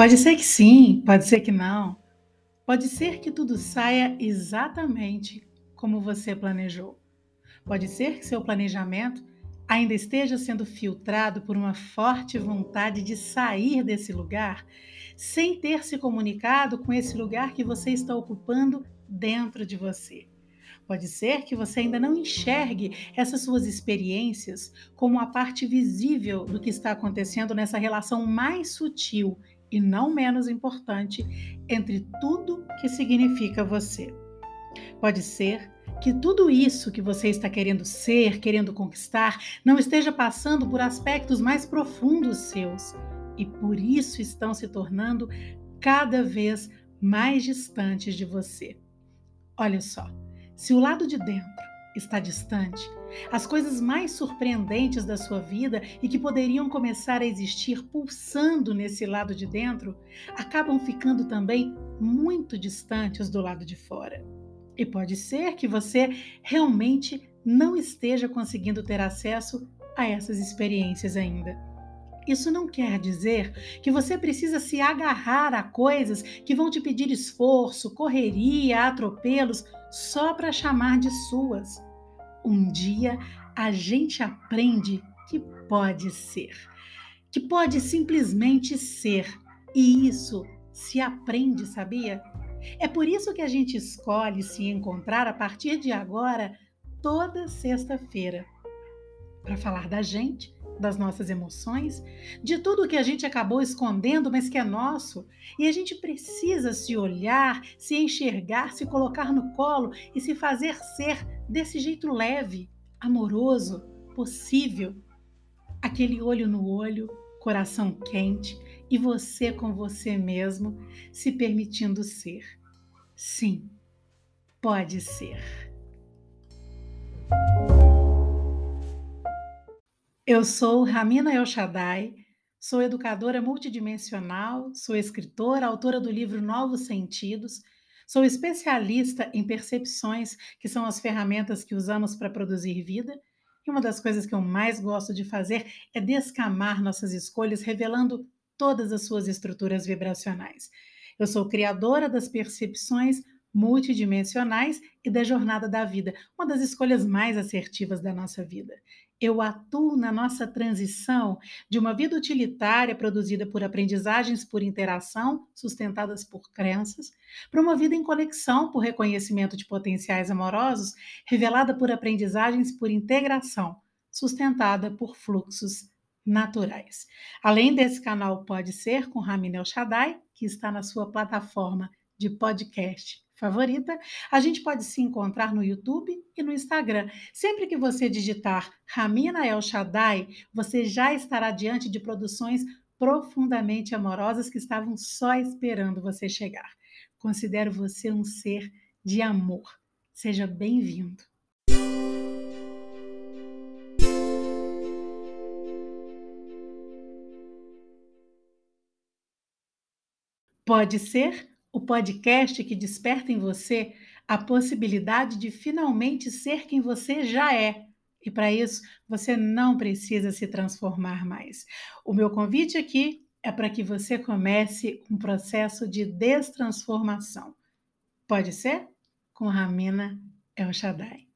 Pode ser que sim, pode ser que não. Pode ser que tudo saia exatamente como você planejou. Pode ser que seu planejamento ainda esteja sendo filtrado por uma forte vontade de sair desse lugar sem ter se comunicado com esse lugar que você está ocupando dentro de você. Pode ser que você ainda não enxergue essas suas experiências como a parte visível do que está acontecendo nessa relação mais sutil e não menos importante entre tudo que significa você. Pode ser que tudo isso que você está querendo ser, querendo conquistar, não esteja passando por aspectos mais profundos seus e por isso estão se tornando cada vez mais distantes de você. Olha só, se o lado de dentro está distante, as coisas mais surpreendentes da sua vida e que poderiam começar a existir pulsando nesse lado de dentro acabam ficando também muito distantes do lado de fora. E pode ser que você realmente não esteja conseguindo ter acesso a essas experiências ainda. Isso não quer dizer que você precisa se agarrar a coisas que vão te pedir esforço, correria, atropelos, só para chamar de suas. Um dia a gente aprende que pode ser, que pode simplesmente ser. E isso se aprende, sabia? É por isso que a gente escolhe se encontrar a partir de agora, toda sexta-feira, para falar da gente, das nossas emoções, de tudo que a gente acabou escondendo, mas que é nosso. E a gente precisa se olhar, se enxergar, se colocar no colo e se fazer ser desse jeito leve, amoroso, possível. Aquele olho no olho, coração quente e você com você mesmo, se permitindo ser. Sim, pode ser. Eu sou Ramina El Shaddai, sou educadora multidimensional, sou escritora, autora do livro Novos Sentidos, sou especialista em percepções, que são as ferramentas que usamos para produzir vida. E uma das coisas que eu mais gosto de fazer é descamar nossas escolhas, revelando todas as suas estruturas vibracionais. Eu sou criadora das percepções multidimensionais e da jornada da vida, uma das escolhas mais assertivas da nossa vida. Eu atuo na nossa transição de uma vida utilitária produzida por aprendizagens por interação, sustentadas por crenças, para uma vida em conexão por reconhecimento de potenciais amorosos, revelada por aprendizagens por integração, sustentada por fluxos naturais. Além desse canal Pode Ser com Ramin Shaddai, que está na sua plataforma de podcast favorita, a gente pode se encontrar no YouTube e no Instagram. Sempre que você digitar Ramina El Shaddai, você já estará diante de produções profundamente amorosas que estavam só esperando você chegar. Considero você um ser de amor. Seja bem-vindo. Pode ser o podcast que desperta em você a possibilidade de finalmente ser quem você já é. E para isso, você não precisa se transformar mais. O meu convite aqui é para que você comece um processo de destransformação. Pode ser? Com Ramina El Shaddai.